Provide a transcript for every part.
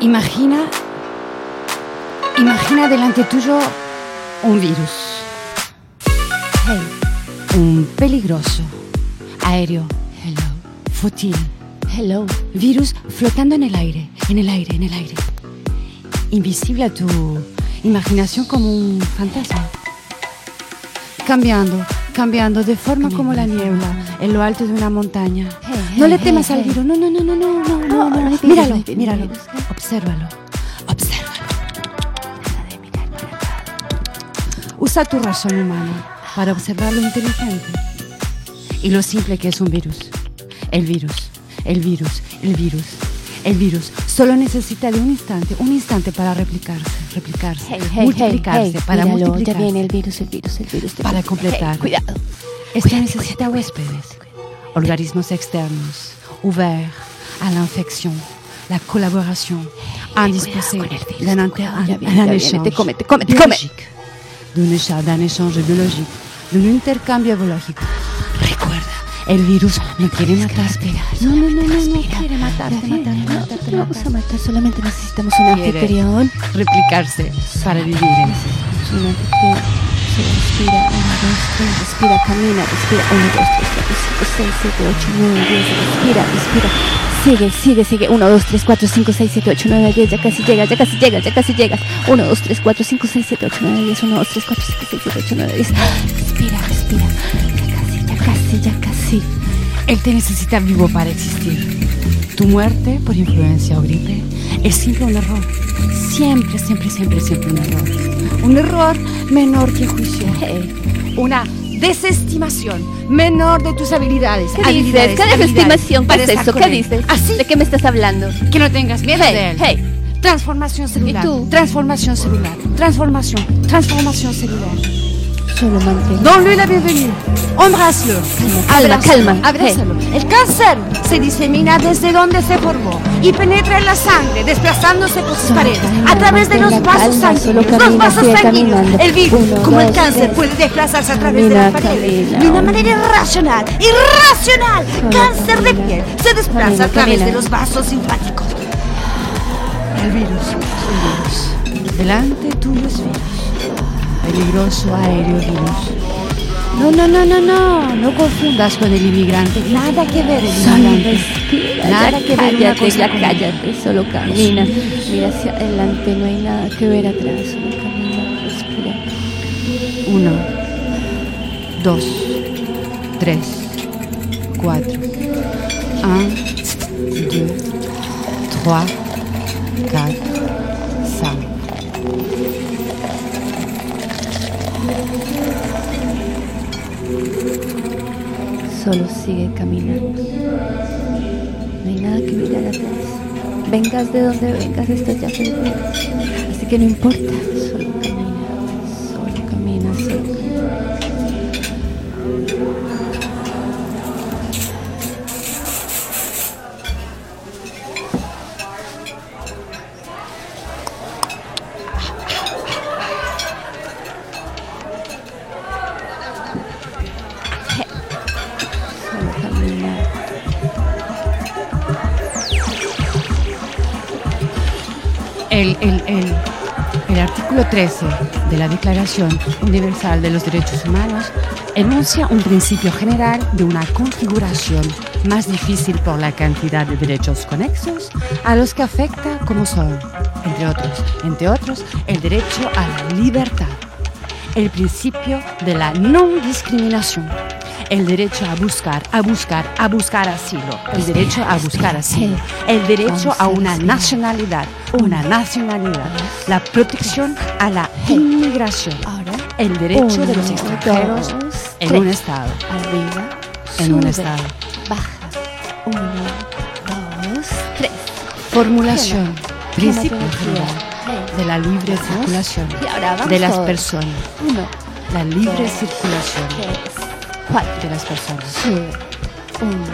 Imagina, imagina delante tuyo un virus. Un peligroso, aéreo. Hello. Fútil. Hello. Virus flotando en el aire, en el aire, en el aire. Invisible a tu imaginación como un fantasma. Cambiando, cambiando de forma como la niebla en lo alto de una montaña. No le temas al virus. No, no, no, no, no, no, no. no. Míralo, míralo. Obsérvalo. Obsérvalo. Usa tu razón humana para observarlo inteligente y lo simple que es un virus. El virus, el virus, el virus, el virus solo necesita de un instante, un instante para replicarse, replicarse, Hey, hey, multiplicarse, hey, para míralo, multiplicarse. Ya viene el virus, el virus, el virus. Para completar. Hey, cuidado. Esto Cuídate, necesita huéspedes, organismos externos, ouverts l'infection, la collaboration, indispensable con el virus, d'un échange biologique, d'un échange biologique, d'un intercambio biológico. El virus no quiere matarte. No, no, no, no, no quiere matarte, matarte, matarte, No vamos a matar, solamente necesitamos un anfitrión. Replicarse para vivir. Necesitamos un anfitrión. Respira, uno, dos, tres, respira, camina, respira, uno, dos, tres, cuatro, cinco, seis, siete, ocho, nueve, diez, respira, respira. Sigue, sigue, sigue. 1, 2, 3, 4, 5, 6, 7, 8, 9, 10. Ya casi llegas, ya casi llegas, ya casi llegas. 1, 2, 3, 4, 5, 6, 7, 8, 9, 10. 1, 2, 3, 4, 5, 6, 7, 8, 9, 10. Respira, respira. Casi. Él te necesita vivo para existir. Tu muerte por influencia o gripe es siempre un error. Siempre, siempre, siempre, siempre un error. Un error menor que juicio. Una desestimación menor de tus habilidades. ¿Qué dices? habilidades, ¿Qué habilidades desestimación? ¿Qué es eso? ¿Qué él. dices? Así ¿De qué me estás hablando? que no tengas miedo Hey, de él. hey. Transformación celular. tú? Transformación celular. Transformación. Transformación celular. Donne-lui la bienvenue. Embrasse-le. calma, calma. Abrázalo. El cáncer se disemina desde donde se formó y penetra en la sangre, desplazándose por sus paredes, a través de los vasos sanguíneos. Los vasos sanguíneos. El virus, como el cáncer, puede desplazarse a través de las paredes de una manera irracional. ¡Irracional! Cáncer de piel se desplaza a través de los vasos simpáticos. El virus, el virus. Delante tuyo es virus. Peligroso aéreo virus. No, no, no, no, no. No confundas con el inmigrante. Nada que ver el Solo inmigrante. respira. Nada que ver una cállate, cosa ya cállate. Solo camina. Mira hacia adelante, no hay nada que ver atrás. Solo camina, respira. Uno, dos, tres, cuatro. Un, deux, trois, quatre, cinq. Solo sigue caminando. No hay nada que mirar atrás. Vengas de donde vengas, estás ya perdido. Así que no importa. El, el, el, el artículo 13 de la Declaración Universal de los Derechos Humanos enuncia un principio general de una configuración más difícil por la cantidad de derechos conexos a los que afecta como son, entre otros, entre otros, el derecho a la libertad, el principio de la no discriminación, el derecho a buscar, a buscar, a buscar asilo, el derecho a buscar asilo, el derecho a una nacionalidad, una nacionalidad, la protección a la inmigración, ahora el derecho de los extranjeros en un Estado. Arriba, en un Estado. Baja. Uno, dos, tres. Formulación. Principio general de la libre circulación de las personas. uno, La libre circulación Cuatro. de las personas. Uno,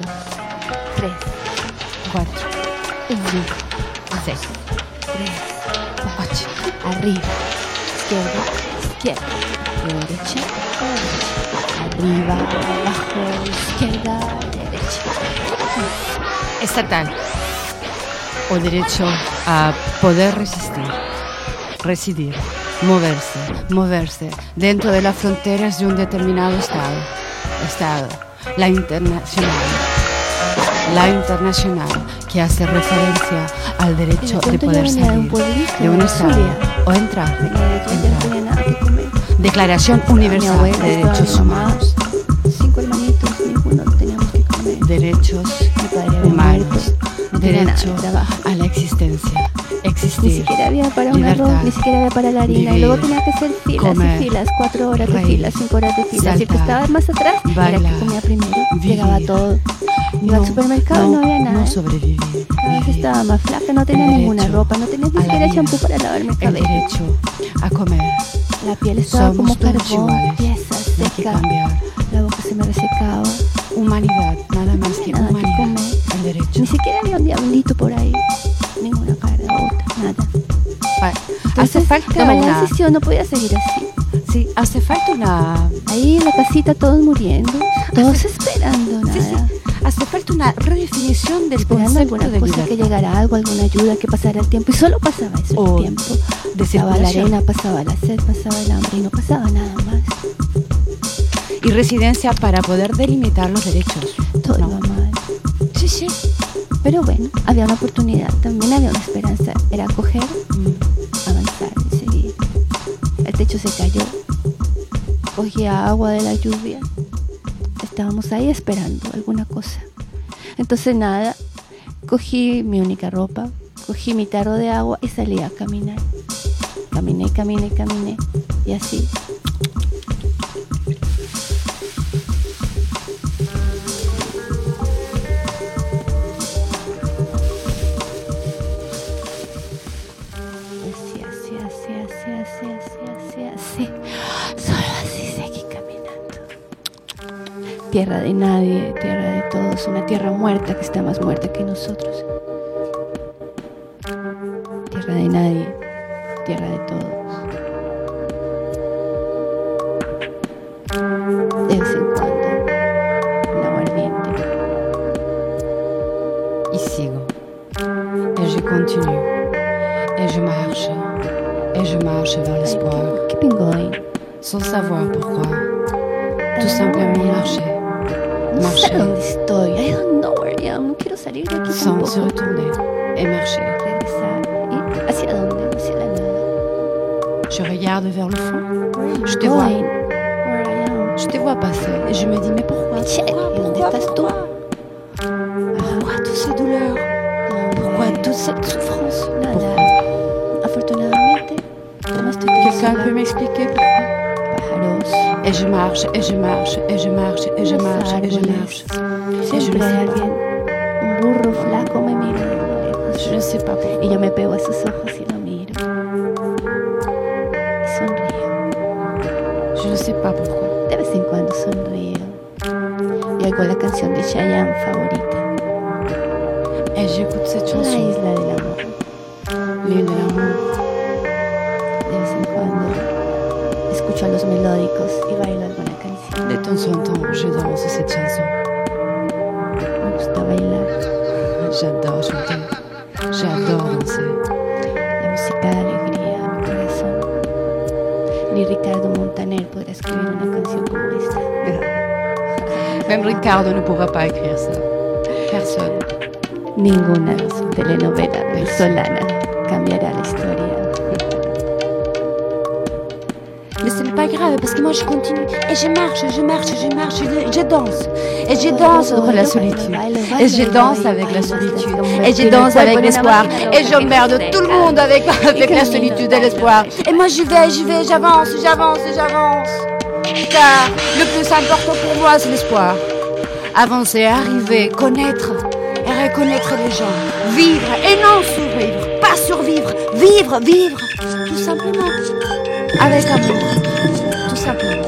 dos, tres, cuatro, cinco. 11. 3, 8. Arriba. Izquierda, izquierda. Derecha, derecha. Arriba, abajo, izquierda, derecha. Estatal. O derecho a poder resistir. Residir. Moverse, moverse dentro de las fronteras de un determinado Estado. Estado, la internacional la internacional que hace referencia al derecho de poder salir de un estado o entrar, entrar. Declaración Universal de Derechos Humanos, Cinco hermanitos, ninguno teníamos que comer. derechos humanos, derecho a la existencia, Ni existir, siquiera había para un libertad, arroz, ni siquiera había para la harina. Y luego vivir, tenía que hacer filas comer, y filas, cuatro horas de filas, cinco horas de filas. y el que saltar, estaba más atrás era el bailar, que comía primero. vivir. Llegaba todo. Iba al supermercado y no había nada. No sobrevivir. Cada vez estaba más flaca, no tenía El ninguna derecho ropa, no tenía ni siquiera champú para lavarme el El cabello. derecho a comer. La piel estaba Somos como carbón, iguales. pieza, No hay que seca. La boca se me resecaba. Humanidad, nada más que Nada que humanidad. comer. El derecho. Ni siquiera había un diablito por ahí. Ninguna cara de otra, nada. Pa- hace Entonces, falta tomé la una. decisión, no podía seguir así. Sí, hace falta una. Ahí en la casita todos muriendo, todos esperando nada. Sí, sí. Hace falta una redefinición del Esperando concepto alguna de cosa que llegara algo, alguna ayuda, que pasara el tiempo. Y solo pasaba eso, O el tiempo. de Pasaba la arena, pasaba la sed, pasaba el hambre y no pasaba nada más. Y residencia para poder delimitar los derechos. Todo No. iba mal. Sí, sí. Pero bueno, había una oportunidad, también había una esperanza. Era coger, Mm. avanzar y seguir. El techo se cayó. Cogía agua de la lluvia. Estábamos ahí esperando alguna cosa. Entonces nada, cogí mi única ropa, cogí mi tarro de agua y salí a caminar. Caminé, caminé, caminé. Y así. Tierra de nadie, tierra de todos, una tierra muerta que está más muerta que nosotros. Tierra de nadie, tierra de todos. De vez en cuando, un agua ardiente. Y sigo. Et je continue. Et je marche. Et je marche vers l'espoir. Keeping going. Sans savoir pourquoi. Tout simplement marcher. Dónde estoy. I don't know where I am. Quiero salir de aquí Sans se retourner. Et marcher. Regresar. ¿Y hacia dónde? Hacia la nada. Je regarde vers le fond. Je te vois. Je te vois passer. Et je me dis, mais pourquoi? Pourquoi? ¿y dónde Pourquoi? Pourquoi? Toutes ces douleurs Pourquoi toute cette souffrance? Pourquoi? Quelqu'un peut m'expliquer pourquoi. Et je marche, et je marche, et je marche, et je marche, et je marche. Et je. Un burro flaco me mira de. Je ne sais pas. Y yo me pego a sus ojos y lo miro. Y sonrío. Je ne sais pas pourquoi. De vez en cuando sonrío. Y oigo la canción de Chayanne favorita. Et j'écoute cette La chanson, isla del amor. L'île de l'amour. De vez en cuando escucho a los melódicos y bailo alguna canción. De temps en temps, je danse cette chanson. Me gusta bailar. J'adore chanter. J'adore danser. La música da alegría a mi corazón. Ni Ricardo Montaner podrá escribir una canción como esta. Même Ricardo ne pourra pas écrire ça. Personne. Ninguna telenovela venezolana cambiará la historia. Mais ce n'est pas grave parce que moi je continue et je marche, je marche, je marche, je, je danse. Et je danse contre la solitude. Et je danse avec la solitude. Et je danse avec l'espoir. Et j'emmerde tout le monde avec, avec la solitude et l'espoir. Et moi j'y vais, j'y vais, j'avance, j'avance, j'avance. Car le plus important pour moi c'est l'espoir. Avancer, arriver, connaître et reconnaître les gens. Vivre et non survivre. Pas survivre. Vivre, vivre. Tout simplement. Avec amour. Tout simplement.